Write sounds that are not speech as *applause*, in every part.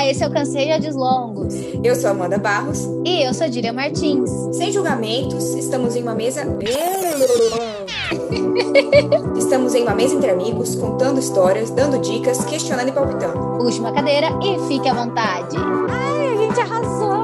Olá, esse é o Canseio de Longos. Eu sou Amanda Barros. E eu sou Dília Martins. Sem julgamentos, estamos em uma mesa. *laughs* estamos em uma mesa entre amigos, contando histórias, dando dicas, questionando e palpitando. Puxe uma cadeira e fique à vontade. Ai, a gente arrasou!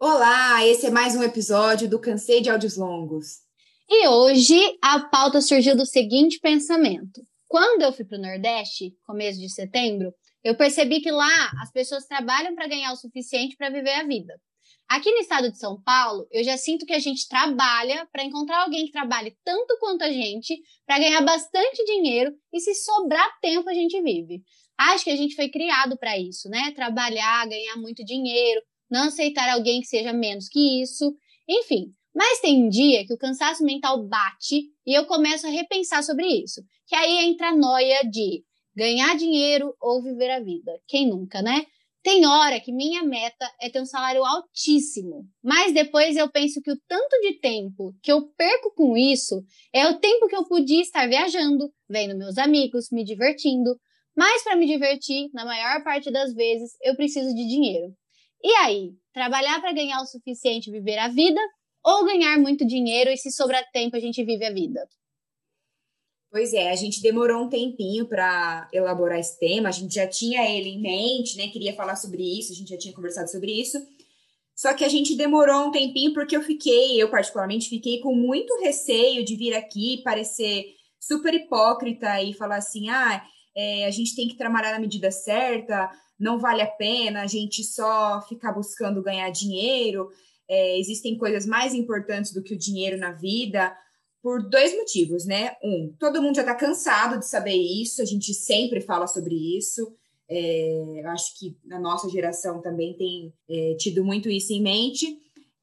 Olá, esse é mais um episódio do Cansei de Áudios Longos. E hoje a pauta surgiu do seguinte pensamento. Quando eu fui para o Nordeste, começo de setembro, eu percebi que lá as pessoas trabalham para ganhar o suficiente para viver a vida. Aqui no estado de São Paulo, eu já sinto que a gente trabalha para encontrar alguém que trabalhe tanto quanto a gente, para ganhar bastante dinheiro e se sobrar tempo a gente vive. Acho que a gente foi criado para isso, né? Trabalhar, ganhar muito dinheiro, não aceitar alguém que seja menos que isso. Enfim, mas tem um dia que o cansaço mental bate e eu começo a repensar sobre isso. Que aí entra a noia de ganhar dinheiro ou viver a vida. Quem nunca, né? Tem hora que minha meta é ter um salário altíssimo, mas depois eu penso que o tanto de tempo que eu perco com isso é o tempo que eu podia estar viajando, vendo meus amigos, me divertindo. Mas para me divertir, na maior parte das vezes, eu preciso de dinheiro. E aí, trabalhar para ganhar o suficiente e viver a vida ou ganhar muito dinheiro e se sobrar tempo a gente vive a vida? Pois é, a gente demorou um tempinho para elaborar esse tema, a gente já tinha ele em mente, né? Queria falar sobre isso, a gente já tinha conversado sobre isso. Só que a gente demorou um tempinho porque eu fiquei, eu particularmente fiquei com muito receio de vir aqui parecer super hipócrita e falar assim: ah, é, a gente tem que trabalhar na medida certa, não vale a pena a gente só ficar buscando ganhar dinheiro é, existem coisas mais importantes do que o dinheiro na vida, por dois motivos, né? Um, todo mundo já está cansado de saber isso, a gente sempre fala sobre isso. É, eu acho que na nossa geração também tem é, tido muito isso em mente.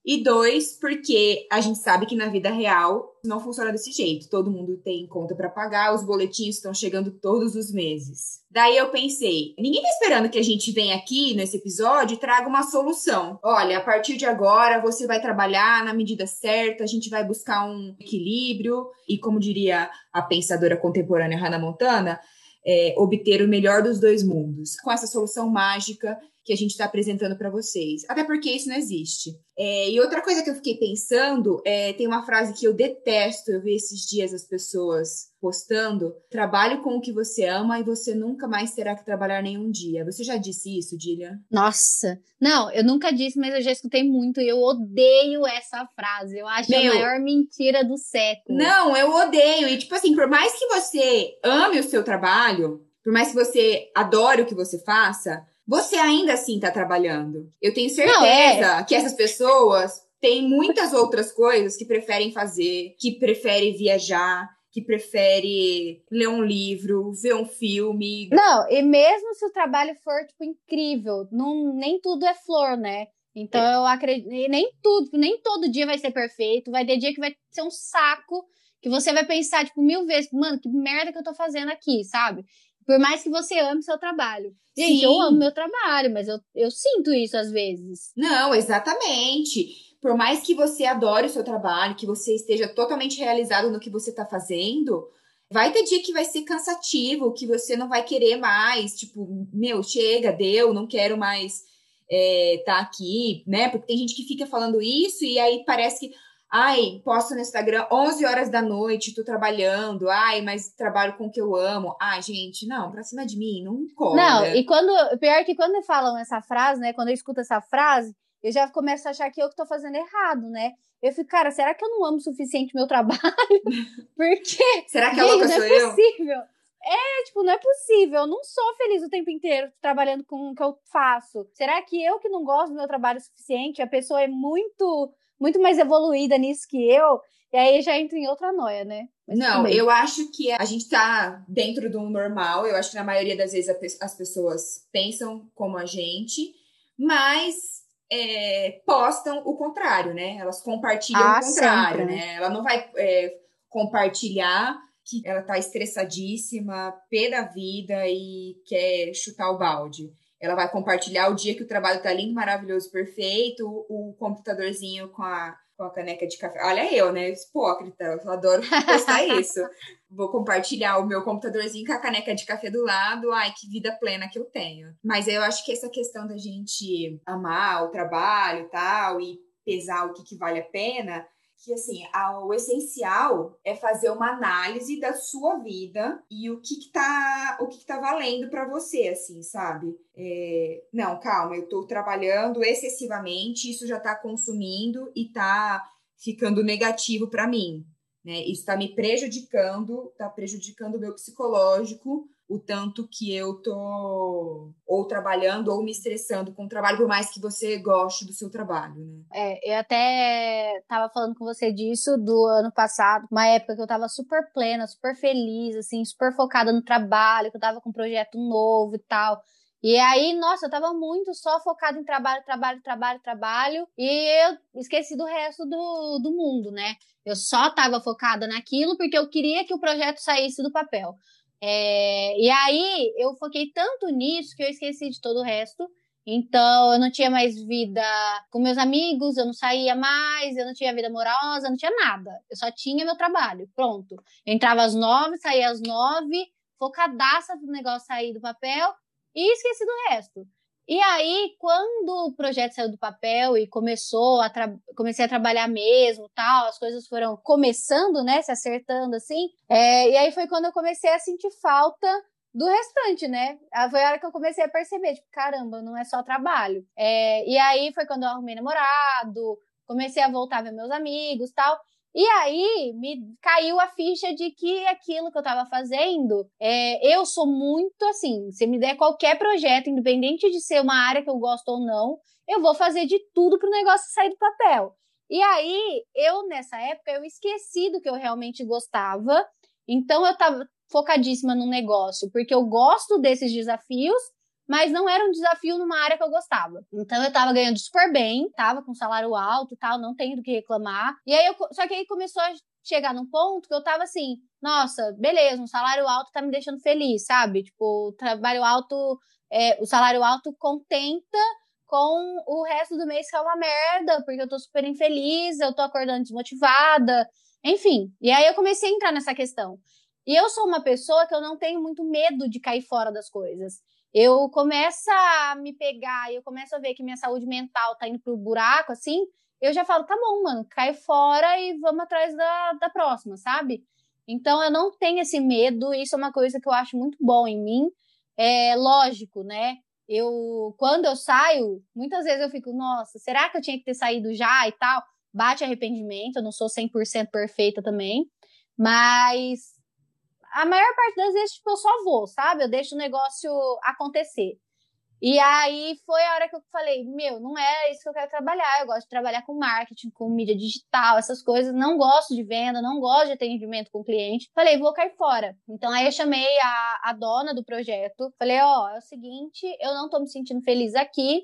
E dois, porque a gente sabe que na vida real não funciona desse jeito. Todo mundo tem conta para pagar, os boletins estão chegando todos os meses. Daí eu pensei, ninguém tá esperando que a gente venha aqui nesse episódio e traga uma solução. Olha, a partir de agora você vai trabalhar na medida certa, a gente vai buscar um equilíbrio e como diria a pensadora contemporânea Hannah Montana, é, obter o melhor dos dois mundos. Com essa solução mágica que a gente está apresentando para vocês. Até porque isso não existe. É, e outra coisa que eu fiquei pensando, é, tem uma frase que eu detesto, eu vi esses dias as pessoas postando: trabalhe com o que você ama e você nunca mais terá que trabalhar nenhum dia. Você já disse isso, Dília? Nossa, não, eu nunca disse, mas eu já escutei muito e eu odeio essa frase. Eu acho Meu, a maior mentira do século. Não, eu odeio. E tipo assim, por mais que você ame o seu trabalho, por mais que você adore o que você faça, você ainda assim está trabalhando. Eu tenho certeza Não, é. que essas pessoas têm muitas outras coisas que preferem fazer, que preferem viajar, que prefere ler um livro, ver um filme. Não, e mesmo se o trabalho for, tipo, incrível, não, nem tudo é flor, né? Então é. eu acredito, nem tudo, nem todo dia vai ser perfeito, vai ter dia que vai ser um saco, que você vai pensar, tipo, mil vezes, mano, que merda que eu tô fazendo aqui, sabe? Por mais que você ame seu trabalho. Gente, Sim. eu amo meu trabalho, mas eu, eu sinto isso às vezes. Não, exatamente. Por mais que você adore o seu trabalho, que você esteja totalmente realizado no que você está fazendo, vai ter dia que vai ser cansativo, que você não vai querer mais. Tipo, meu, chega, deu, não quero mais estar é, tá aqui, né? Porque tem gente que fica falando isso e aí parece que Ai, posto no Instagram 11 horas da noite, tô trabalhando. Ai, mas trabalho com o que eu amo. Ai, gente, não, pra cima de mim, não corre. Não, e quando. Pior que quando falam essa frase, né? Quando eu escuto essa frase, eu já começo a achar que eu que tô fazendo errado, né? Eu fico, cara, será que eu não amo o suficiente meu trabalho? *laughs* Porque. será que a louca sou eu? Não é possível. É, tipo, não é possível. Eu não sou feliz o tempo inteiro trabalhando com o que eu faço. Será que eu que não gosto do meu trabalho o suficiente? A pessoa é muito muito mais evoluída nisso que eu, e aí já entra em outra noia, né? Mas não, eu acho que a gente tá dentro do normal, eu acho que na maioria das vezes as pessoas pensam como a gente, mas é, postam o contrário, né? Elas compartilham ah, o contrário, sempre, né? Ela não vai é, compartilhar que ela tá estressadíssima, pé da vida e quer chutar o balde. Ela vai compartilhar o dia que o trabalho tá lindo, maravilhoso, perfeito, o, o computadorzinho com a, com a caneca de café. Olha eu, né? Hipócrita, eu adoro postar *laughs* isso. Vou compartilhar o meu computadorzinho com a caneca de café do lado. Ai, que vida plena que eu tenho. Mas eu acho que essa questão da gente amar o trabalho e tal, e pesar o que, que vale a pena, que assim, a, o essencial é fazer uma análise da sua vida e o que, que tá o que, que tá valendo para você, assim, sabe? É, não, calma, eu tô trabalhando excessivamente, isso já tá consumindo e tá ficando negativo para mim. Né? Está me prejudicando, está prejudicando o meu psicológico, o tanto que eu tô ou trabalhando ou me estressando com o trabalho, por mais que você goste do seu trabalho, né? É, eu até tava falando com você disso do ano passado, uma época que eu tava super plena, super feliz, assim, super focada no trabalho, que eu tava com um projeto novo e tal. E aí, nossa, eu tava muito só focada em trabalho, trabalho, trabalho, trabalho, e eu esqueci do resto do, do mundo, né? Eu só tava focada naquilo porque eu queria que o projeto saísse do papel. É, e aí eu foquei tanto nisso que eu esqueci de todo o resto. Então eu não tinha mais vida com meus amigos, eu não saía mais, eu não tinha vida amorosa, não tinha nada. Eu só tinha meu trabalho, pronto. Eu entrava às nove, saía às nove, focadaça no negócio sair do papel e esqueci do resto. E aí, quando o projeto saiu do papel e começou a comecei a trabalhar mesmo, tal, as coisas foram começando, né, se acertando assim. É, e aí foi quando eu comecei a sentir falta do restante, né? Ah, foi a hora que eu comecei a perceber, tipo, caramba, não é só trabalho. É, e aí foi quando eu arrumei namorado, comecei a voltar a ver meus amigos, tal. E aí me caiu a ficha de que aquilo que eu estava fazendo, é, eu sou muito assim. Se me der qualquer projeto, independente de ser uma área que eu gosto ou não, eu vou fazer de tudo para o negócio sair do papel. E aí, eu nessa época, eu esqueci do que eu realmente gostava. Então, eu estava focadíssima no negócio, porque eu gosto desses desafios mas não era um desafio numa área que eu gostava. Então eu tava ganhando super bem, tava com salário alto e tal, não tenho do que reclamar. E aí eu, só que aí começou a chegar num ponto que eu tava assim, nossa, beleza, um salário alto tá me deixando feliz, sabe? Tipo, trabalho alto, é, o salário alto contenta com o resto do mês que é uma merda, porque eu tô super infeliz, eu tô acordando desmotivada, enfim. E aí eu comecei a entrar nessa questão. E eu sou uma pessoa que eu não tenho muito medo de cair fora das coisas eu começo a me pegar e eu começo a ver que minha saúde mental tá indo pro buraco, assim, eu já falo, tá bom, mano, cai fora e vamos atrás da, da próxima, sabe? Então eu não tenho esse medo, isso é uma coisa que eu acho muito bom em mim. É lógico, né? Eu, quando eu saio, muitas vezes eu fico, nossa, será que eu tinha que ter saído já e tal? Bate arrependimento, eu não sou 100% perfeita também, mas a maior parte das vezes, tipo, eu só vou, sabe? Eu deixo o negócio acontecer. E aí foi a hora que eu falei, meu, não é isso que eu quero trabalhar. Eu gosto de trabalhar com marketing, com mídia digital, essas coisas. Não gosto de venda, não gosto de atendimento com cliente. Falei, vou cair fora. Então aí eu chamei a, a dona do projeto. Falei, ó, oh, é o seguinte, eu não tô me sentindo feliz aqui.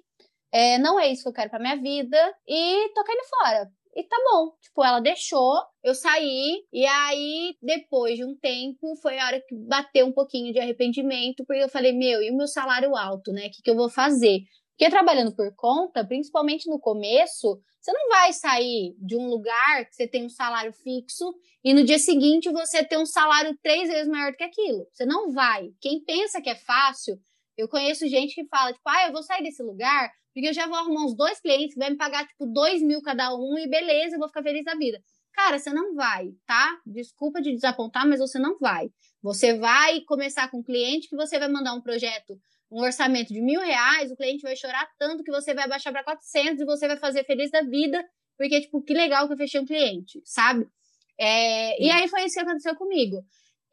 É, não é isso que eu quero pra minha vida. E tô caindo fora. E tá bom. Tipo, ela deixou, eu saí, e aí, depois de um tempo, foi a hora que bateu um pouquinho de arrependimento, porque eu falei, meu, e o meu salário alto, né? O que, que eu vou fazer? Porque trabalhando por conta, principalmente no começo, você não vai sair de um lugar que você tem um salário fixo e no dia seguinte você ter um salário três vezes maior do que aquilo. Você não vai. Quem pensa que é fácil, eu conheço gente que fala, tipo, ah, eu vou sair desse lugar porque eu já vou arrumar uns dois clientes que vai me pagar, tipo, dois mil cada um e beleza, eu vou ficar feliz da vida. Cara, você não vai, tá? Desculpa de desapontar, mas você não vai. Você vai começar com um cliente que você vai mandar um projeto, um orçamento de mil reais, o cliente vai chorar tanto que você vai baixar para 400 e você vai fazer feliz da vida, porque, tipo, que legal que eu fechei um cliente, sabe? É, e aí foi isso que aconteceu comigo.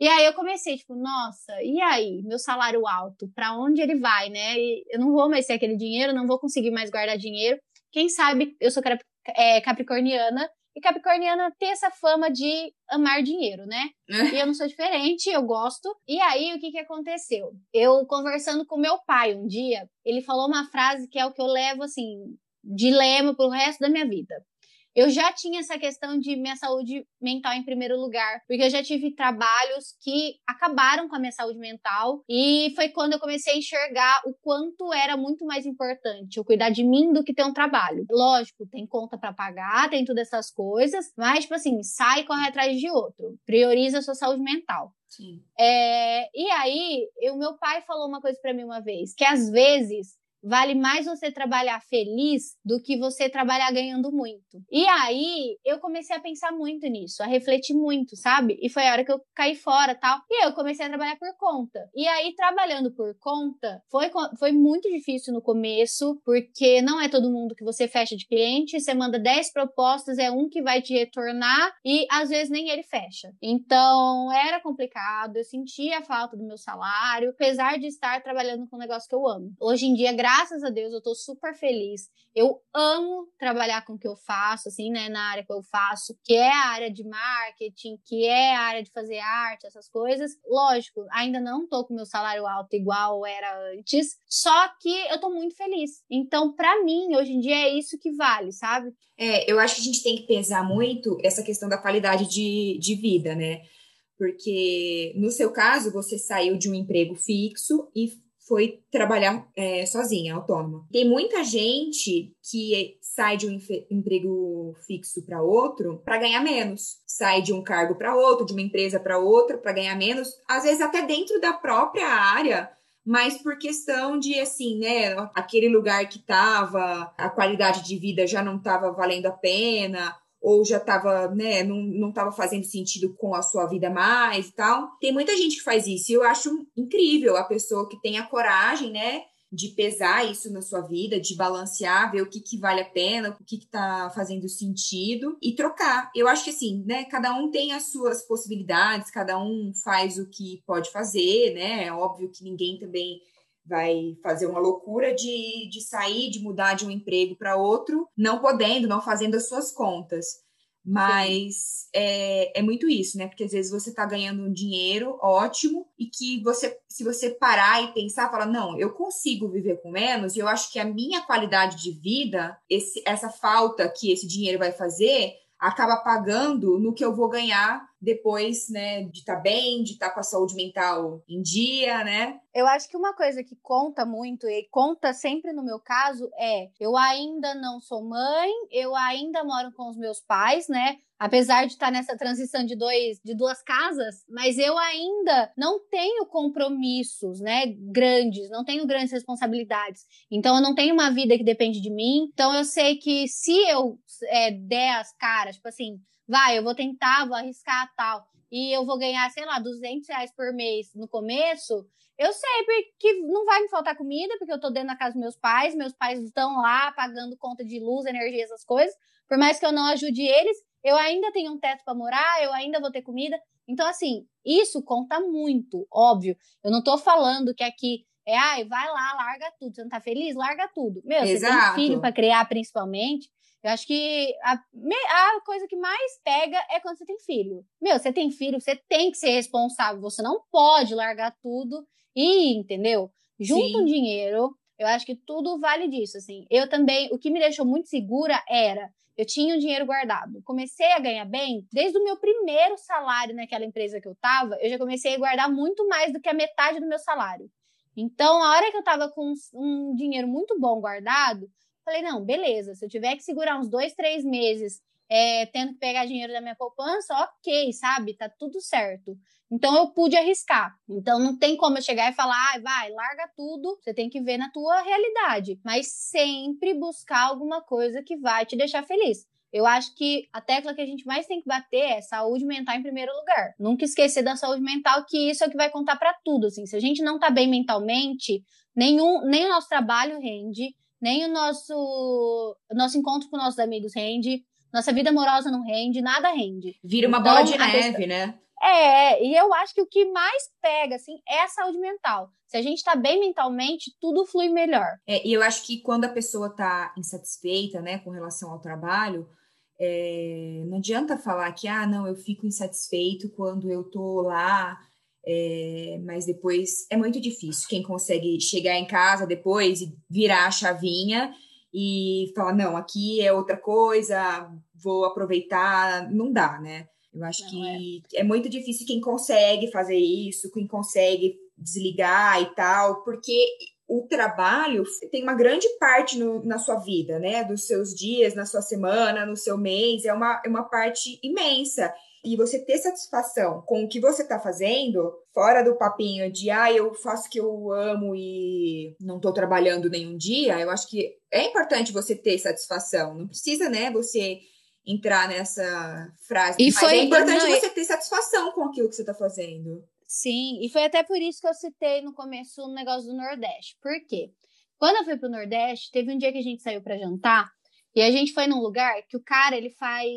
E aí eu comecei, tipo, nossa, e aí, meu salário alto, para onde ele vai, né? E eu não vou mais ter aquele dinheiro, não vou conseguir mais guardar dinheiro. Quem sabe eu sou é, capricorniana e capricorniana tem essa fama de amar dinheiro, né? e eu não sou diferente, eu gosto. E aí, o que que aconteceu? Eu conversando com meu pai um dia, ele falou uma frase que é o que eu levo, assim, de lema pro resto da minha vida. Eu já tinha essa questão de minha saúde mental em primeiro lugar, porque eu já tive trabalhos que acabaram com a minha saúde mental e foi quando eu comecei a enxergar o quanto era muito mais importante eu cuidar de mim do que ter um trabalho. Lógico, tem conta para pagar, tem todas essas coisas, mas tipo assim, sai e corre atrás de outro. Prioriza a sua saúde mental. Sim. É, e aí, o meu pai falou uma coisa para mim uma vez, que às vezes vale mais você trabalhar feliz do que você trabalhar ganhando muito. E aí eu comecei a pensar muito nisso, a refletir muito, sabe? E foi a hora que eu caí fora tal. E eu comecei a trabalhar por conta. E aí, trabalhando por conta, foi, foi muito difícil no começo, porque não é todo mundo que você fecha de cliente, você manda 10 propostas, é um que vai te retornar e às vezes nem ele fecha. Então era complicado, eu sentia a falta do meu salário, apesar de estar trabalhando com um negócio que eu amo. Hoje em dia, graças graças a Deus, eu tô super feliz. Eu amo trabalhar com o que eu faço, assim, né, na área que eu faço, que é a área de marketing, que é a área de fazer arte, essas coisas. Lógico, ainda não tô com meu salário alto igual era antes, só que eu tô muito feliz. Então, para mim, hoje em dia é isso que vale, sabe? É, eu acho que a gente tem que pesar muito essa questão da qualidade de, de vida, né? Porque no seu caso, você saiu de um emprego fixo e foi trabalhar é, sozinha, autônoma. Tem muita gente que sai de um emprego fixo para outro para ganhar menos. Sai de um cargo para outro, de uma empresa para outra para ganhar menos, às vezes até dentro da própria área, mas por questão de assim, né, aquele lugar que tava, a qualidade de vida já não estava valendo a pena, ou já estava, né, não, não tava fazendo sentido com a sua vida mais e tal. Tem muita gente que faz isso e eu acho incrível a pessoa que tem a coragem, né, de pesar isso na sua vida, de balancear, ver o que, que vale a pena, o que, que tá fazendo sentido e trocar. Eu acho que assim, né, cada um tem as suas possibilidades, cada um faz o que pode fazer, né, é óbvio que ninguém também vai fazer uma loucura de, de sair, de mudar de um emprego para outro, não podendo, não fazendo as suas contas. Mas é, é muito isso, né? Porque às vezes você está ganhando um dinheiro ótimo e que você, se você parar e pensar, fala, não, eu consigo viver com menos, e eu acho que a minha qualidade de vida, esse, essa falta que esse dinheiro vai fazer, acaba pagando no que eu vou ganhar depois, né, de estar tá bem, de estar tá com a saúde mental em dia, né? Eu acho que uma coisa que conta muito e conta sempre no meu caso é: eu ainda não sou mãe, eu ainda moro com os meus pais, né? Apesar de estar tá nessa transição de dois de duas casas, mas eu ainda não tenho compromissos, né, grandes, não tenho grandes responsabilidades. Então eu não tenho uma vida que depende de mim. Então eu sei que se eu é, der as caras, tipo assim, vai, eu vou tentar, vou arriscar tal, e eu vou ganhar, sei lá, 200 reais por mês no começo, eu sei que não vai me faltar comida, porque eu tô dentro da casa dos meus pais, meus pais estão lá pagando conta de luz, energia, essas coisas. Por mais que eu não ajude eles, eu ainda tenho um teto para morar, eu ainda vou ter comida. Então, assim, isso conta muito, óbvio. Eu não tô falando que aqui é, ai, vai lá, larga tudo. Você não tá feliz? Larga tudo. Meu, Exato. você tem filho para criar, principalmente. Eu acho que a, a coisa que mais pega é quando você tem filho. Meu, você tem filho, você tem que ser responsável. Você não pode largar tudo e, entendeu? Junta um dinheiro. Eu acho que tudo vale disso, assim. Eu também, o que me deixou muito segura era eu tinha um dinheiro guardado. Comecei a ganhar bem desde o meu primeiro salário naquela empresa que eu tava. Eu já comecei a guardar muito mais do que a metade do meu salário. Então, a hora que eu tava com um dinheiro muito bom guardado, Falei, não, beleza, se eu tiver que segurar uns dois, três meses é, tendo que pegar dinheiro da minha poupança, ok, sabe? Tá tudo certo. Então eu pude arriscar. Então não tem como eu chegar e falar, ah, vai, larga tudo. Você tem que ver na tua realidade. Mas sempre buscar alguma coisa que vai te deixar feliz. Eu acho que a tecla que a gente mais tem que bater é saúde mental em primeiro lugar. Nunca esquecer da saúde mental, que isso é o que vai contar para tudo. Assim, se a gente não tá bem mentalmente, nenhum, nem o nosso trabalho rende, nem o nosso, o nosso encontro com nossos amigos rende, nossa vida amorosa não rende, nada rende. Vira uma então, bola de neve, questão... né? É, e eu acho que o que mais pega, assim, é a saúde mental. Se a gente tá bem mentalmente, tudo flui melhor. É, e eu acho que quando a pessoa tá insatisfeita, né, com relação ao trabalho, é, não adianta falar que, ah, não, eu fico insatisfeito quando eu tô lá é, mas depois é muito difícil quem consegue chegar em casa depois e virar a chavinha e falar, não, aqui é outra coisa, vou aproveitar, não dá, né? Eu acho não, que é. é muito difícil quem consegue fazer isso, quem consegue desligar e tal, porque o trabalho tem uma grande parte no, na sua vida, né? Dos seus dias, na sua semana, no seu mês, é uma, é uma parte imensa. E você ter satisfação com o que você está fazendo, fora do papinho de, ah, eu faço o que eu amo e não estou trabalhando nenhum dia, eu acho que é importante você ter satisfação. Não precisa, né, você entrar nessa frase. E mas foi, é importante não, você ter satisfação com aquilo que você está fazendo. Sim, e foi até por isso que eu citei no começo o negócio do Nordeste. Por quê? Quando eu fui pro Nordeste, teve um dia que a gente saiu para jantar e a gente foi num lugar que o cara, ele faz,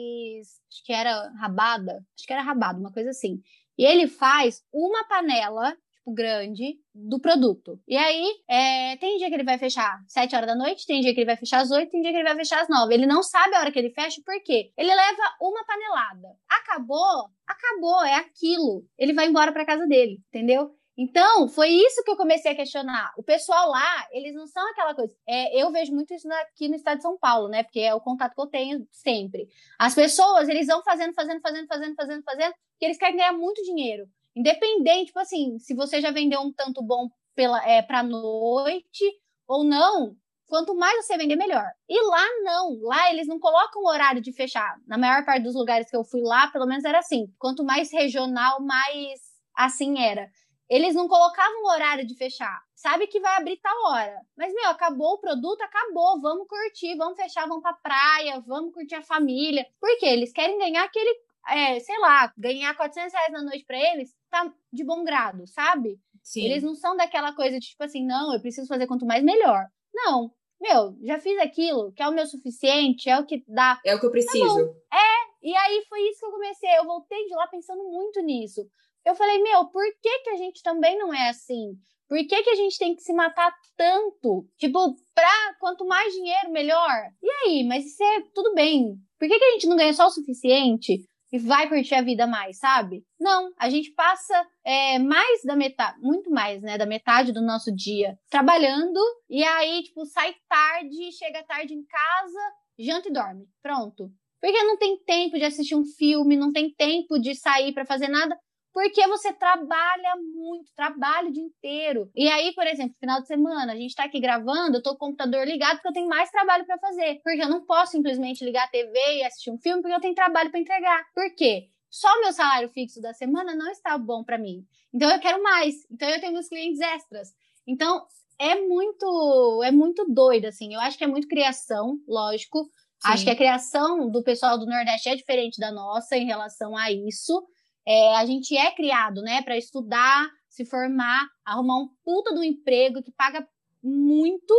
acho que era rabada, acho que era rabada, uma coisa assim. E ele faz uma panela tipo, grande do produto. E aí, é, tem dia que ele vai fechar 7 horas da noite, tem dia que ele vai fechar às 8, tem dia que ele vai fechar às 9. Ele não sabe a hora que ele fecha, por quê? Ele leva uma panelada. Acabou, acabou, é aquilo. Ele vai embora para casa dele, entendeu? Então, foi isso que eu comecei a questionar. O pessoal lá, eles não são aquela coisa. É, eu vejo muito isso aqui no estado de São Paulo, né? Porque é o contato que eu tenho sempre. As pessoas, eles vão fazendo, fazendo, fazendo, fazendo, fazendo, fazendo, porque eles querem ganhar muito dinheiro. Independente, tipo assim, se você já vendeu um tanto bom pela, é, pra noite ou não, quanto mais você vender, melhor. E lá não, lá eles não colocam o horário de fechar. Na maior parte dos lugares que eu fui lá, pelo menos era assim. Quanto mais regional, mais assim era. Eles não colocavam o horário de fechar. Sabe que vai abrir tal hora. Mas, meu, acabou o produto, acabou. Vamos curtir, vamos fechar, vamos pra praia, vamos curtir a família. Por quê? Eles querem ganhar aquele é, sei lá, ganhar 400 reais na noite para eles, tá de bom grado, sabe? Sim. Eles não são daquela coisa de tipo assim, não, eu preciso fazer quanto mais melhor. Não. Meu, já fiz aquilo, que é o meu suficiente, é o que dá. É o que eu preciso. Tá é, e aí foi isso que eu comecei. Eu voltei de lá pensando muito nisso. Eu falei, meu, por que, que a gente também não é assim? Por que, que a gente tem que se matar tanto? Tipo, pra quanto mais dinheiro, melhor? E aí, mas isso é tudo bem. Por que, que a gente não ganha só o suficiente e vai curtir a vida mais, sabe? Não, a gente passa é, mais da metade, muito mais, né, da metade do nosso dia trabalhando e aí, tipo, sai tarde, chega tarde em casa, janta e dorme. Pronto. Porque não tem tempo de assistir um filme, não tem tempo de sair para fazer nada. Porque você trabalha muito, trabalha o dia inteiro. E aí, por exemplo, final de semana, a gente tá aqui gravando, eu tô com o computador ligado porque eu tenho mais trabalho para fazer. Porque eu não posso simplesmente ligar a TV e assistir um filme porque eu tenho trabalho para entregar. Por quê? Só o meu salário fixo da semana não está bom para mim. Então eu quero mais. Então eu tenho meus clientes extras. Então é muito, é muito doido assim. Eu acho que é muito criação, lógico. Sim. Acho que a criação do pessoal do Nordeste é diferente da nossa em relação a isso. É, a gente é criado, né, para estudar, se formar, arrumar um puta do emprego que paga muito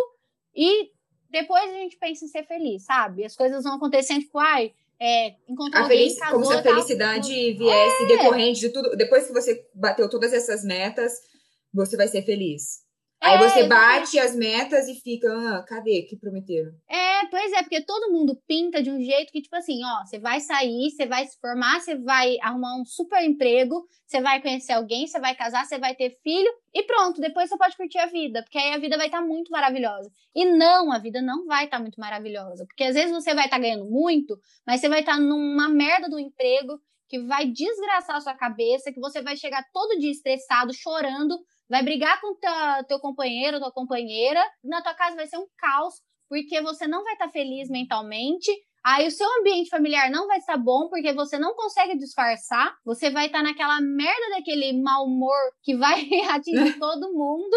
e depois a gente pensa em ser feliz, sabe? As coisas vão acontecendo, tipo, ai, é, encontrar a feliz, casou, Como se a felicidade tal. viesse é. decorrente de tudo. Depois que você bateu todas essas metas, você vai ser feliz. Aí é, você bate as metas e fica, ah, cadê que prometeram? É, pois é, porque todo mundo pinta de um jeito que, tipo assim, ó, você vai sair, você vai se formar, você vai arrumar um super emprego, você vai conhecer alguém, você vai casar, você vai ter filho e pronto, depois você pode curtir a vida, porque aí a vida vai estar tá muito maravilhosa. E não, a vida não vai estar tá muito maravilhosa, porque às vezes você vai estar tá ganhando muito, mas você vai estar tá numa merda do emprego que vai desgraçar a sua cabeça, que você vai chegar todo dia estressado, chorando, vai brigar com tua, teu companheiro, tua companheira, na tua casa vai ser um caos, porque você não vai estar tá feliz mentalmente, aí o seu ambiente familiar não vai estar bom, porque você não consegue disfarçar, você vai estar tá naquela merda daquele mau humor que vai *laughs* atingir *laughs* todo mundo,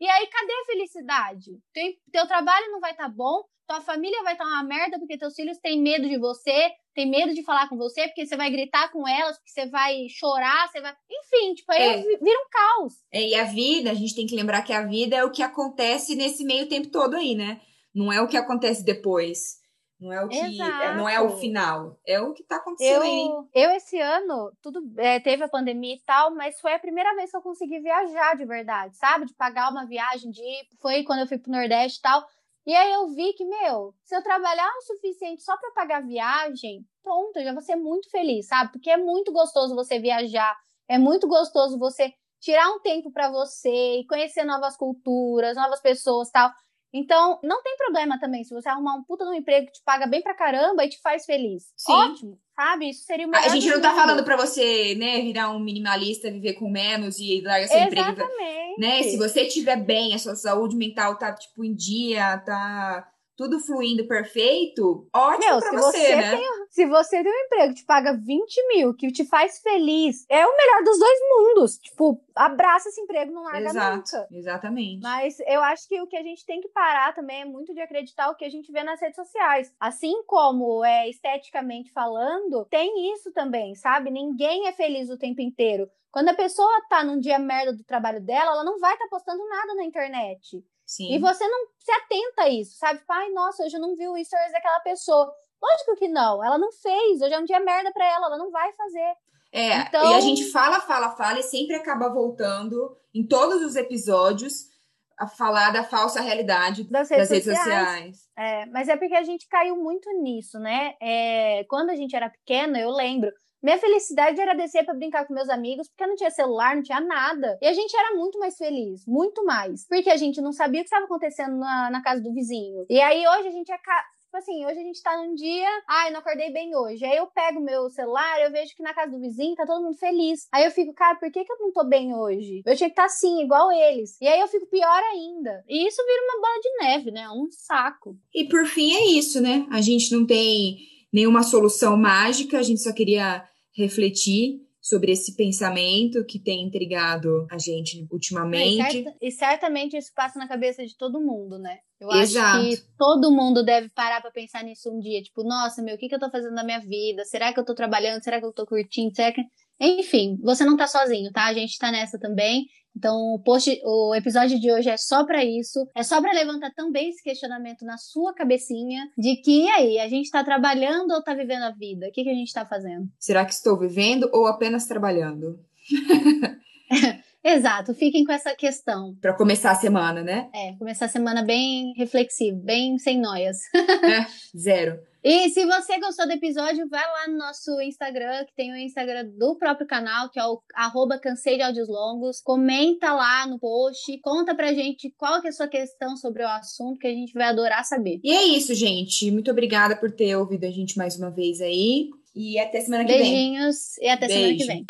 e aí cadê a felicidade? Teu, teu trabalho não vai estar tá bom, tua família vai estar tá uma merda porque teus filhos têm medo de você, tem medo de falar com você, porque você vai gritar com elas, porque você vai chorar, você vai. Enfim, tipo, aí é. vira um caos. É, e a vida, a gente tem que lembrar que a vida é o que acontece nesse meio tempo todo aí, né? Não é o que acontece depois. Não é o que. Exato. Não é o final. É o que tá acontecendo eu, aí. Eu, esse ano, tudo é, teve a pandemia e tal, mas foi a primeira vez que eu consegui viajar de verdade, sabe? De pagar uma viagem, de ir. Foi quando eu fui pro Nordeste e tal. E aí eu vi que, meu, se eu trabalhar o suficiente só para pagar viagem, pronto, eu já vou ser muito feliz, sabe? Porque é muito gostoso você viajar, é muito gostoso você tirar um tempo para você e conhecer novas culturas, novas pessoas, tal. Então, não tem problema também se você arrumar um puta no emprego que te paga bem pra caramba e te faz feliz. Sim. Ótimo, sabe? Isso seria o melhor A gente não tá falando pra você, né, virar um minimalista, viver com menos e largar seu emprego. Exatamente. Né? Se você estiver bem, a sua saúde mental tá, tipo, em dia, tá tudo fluindo perfeito, ótimo Meu, pra se você, você né? Se você tem um emprego que te paga 20 mil, que te faz feliz, é o melhor dos dois mundos. Tipo, abraça esse emprego, não larga Exato, nunca. exatamente. Mas eu acho que o que a gente tem que parar também é muito de acreditar o que a gente vê nas redes sociais. Assim como é esteticamente falando, tem isso também, sabe? Ninguém é feliz o tempo inteiro. Quando a pessoa tá num dia merda do trabalho dela, ela não vai estar postando nada na internet. Sim. E você não se atenta a isso, sabe? Tipo, ai, nossa, hoje eu não vi o stories daquela pessoa. Lógico que não, ela não fez, hoje é um dia merda pra ela, ela não vai fazer. É, Então- e a gente fala, fala, fala e sempre acaba voltando em todos os episódios a falar da falsa realidade Das das redes, redes sociais. sociais. É, mas é porque a gente caiu muito nisso, né? É, quando a gente era pequena, eu lembro. Minha felicidade era descer pra brincar com meus amigos, porque não tinha celular, não tinha nada. E a gente era muito mais feliz, muito mais. Porque a gente não sabia o que estava acontecendo na, na casa do vizinho. E aí hoje a gente é. ca- Tipo assim, hoje a gente tá num dia, ai, não acordei bem hoje. Aí eu pego meu celular, eu vejo que na casa do vizinho tá todo mundo feliz. Aí eu fico, cara, por que, que eu não tô bem hoje? Eu tinha que estar assim, igual eles. E aí eu fico pior ainda. E isso vira uma bola de neve, né? Um saco. E por fim é isso, né? A gente não tem nenhuma solução mágica, a gente só queria refletir sobre esse pensamento que tem intrigado a gente ultimamente. certa- e certamente isso passa na cabeça de todo mundo, né? Eu Exato. acho que todo mundo deve parar pra pensar nisso um dia. Tipo, nossa, meu, o que, que eu tô fazendo na minha vida? Será que eu tô trabalhando? Será que eu tô curtindo? Será que... Enfim, você não tá sozinho, tá? A gente tá nessa também. Então, o, post, o episódio de hoje é só pra isso. É só pra levantar também esse questionamento na sua cabecinha de que, e aí, a gente tá trabalhando ou tá vivendo a vida? O que, que a gente tá fazendo? Será que estou vivendo ou apenas trabalhando? *laughs* Exato, fiquem com essa questão. Para começar a semana, né? É, começar a semana bem reflexivo, bem sem noias. *laughs* Zero. E se você gostou do episódio, vai lá no nosso Instagram, que tem o Instagram do próprio canal, que é o arroba cansei de áudios longos. Comenta lá no post, conta pra gente qual que é a sua questão sobre o assunto, que a gente vai adorar saber. E é isso, gente. Muito obrigada por ter ouvido a gente mais uma vez aí. E até semana que vem. Beijinhos e até semana que Beijo. vem.